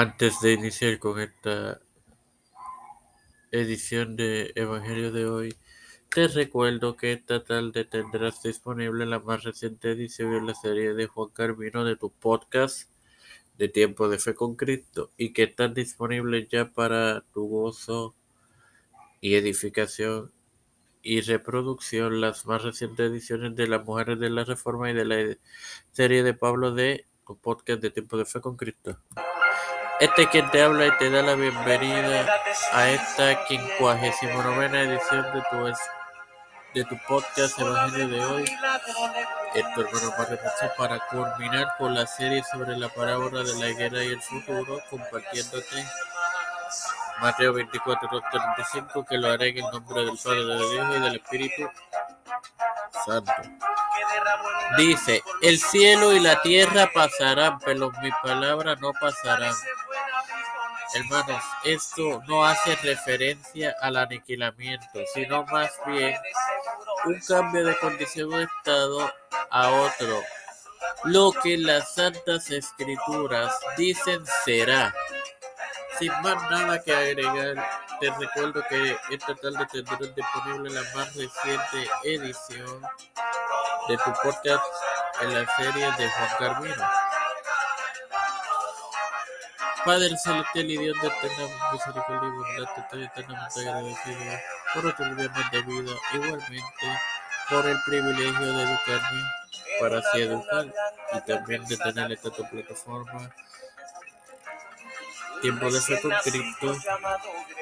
Antes de iniciar con esta edición de Evangelio de hoy, te recuerdo que esta tarde tendrás disponible la más reciente edición de la serie de Juan Carmino de tu podcast de Tiempo de Fe con Cristo y que están disponibles ya para tu gozo y edificación y reproducción las más recientes ediciones de las Mujeres de la Reforma y de la serie de Pablo de tu podcast de Tiempo de Fe con Cristo. Este es quien te habla y te da la bienvenida a esta 59 edición de tu, de tu podcast Evangelio de hoy. Esto, hermano para culminar con la serie sobre la parábola de la guerra y el futuro, compartiéndote Mateo 24, 35, que lo haré en el nombre del Padre, del Hijo y del Espíritu Santo. Dice, el cielo y la tierra pasarán, pero mis palabras no pasarán. Hermanos, esto no hace referencia al aniquilamiento, sino más bien un cambio de condición de estado a otro. Lo que las santas escrituras dicen será. Sin más nada que agregar, te recuerdo que esta tarde tendrás disponible la más reciente edición de tu podcast en la serie de Juan Carmino. Padre celestial y Dios de misericordia y bondad, te estoy eternamente agradecido por gobierno de vida, igualmente por el privilegio de educarme para así educar y también de tener esta tu plataforma. Tiempo de ser con Cristo,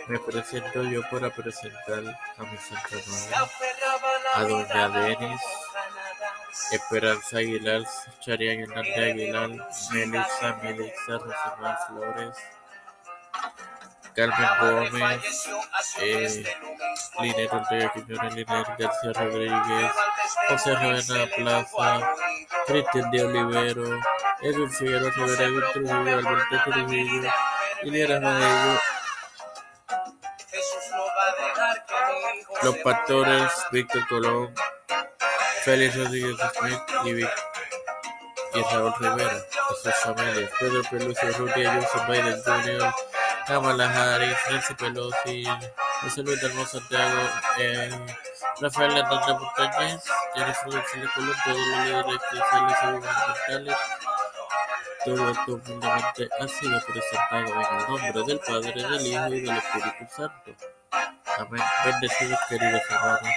me presento yo para presentar a mi Santa Madre, a Doña Denis, Esperanza Aguilar, Charian Hernández Aguilar, Melissa, Melissa, Rosamar Flores, Carmen Gómez, eh, Linet Ortega Quiñones, Linet García Rodríguez, José Rueda Plaza, Cristian de Olivero, Edwin Figueroa Rivera, Edwin Trujillo, Alberto Trujillo, Iliana Madello, Los Pastores, Víctor Colón, Félix Rodríguez Smith y, Vic, y Raúl Rivera, a sus familias, Pedro Peluso, Rudy Joseph Biden Jr., Kamala Harris, Nancy Pelosi, José Luis del Santiago, eh, Rafael Hernández Montañez, Jennifer García Colón, todos los líderes eclesiales y gubernamentales. Todo esto humildemente ha sido presentado en el nombre del Padre, del Hijo y del Espíritu Santo. Amén. Bendecidos, queridos hermanos.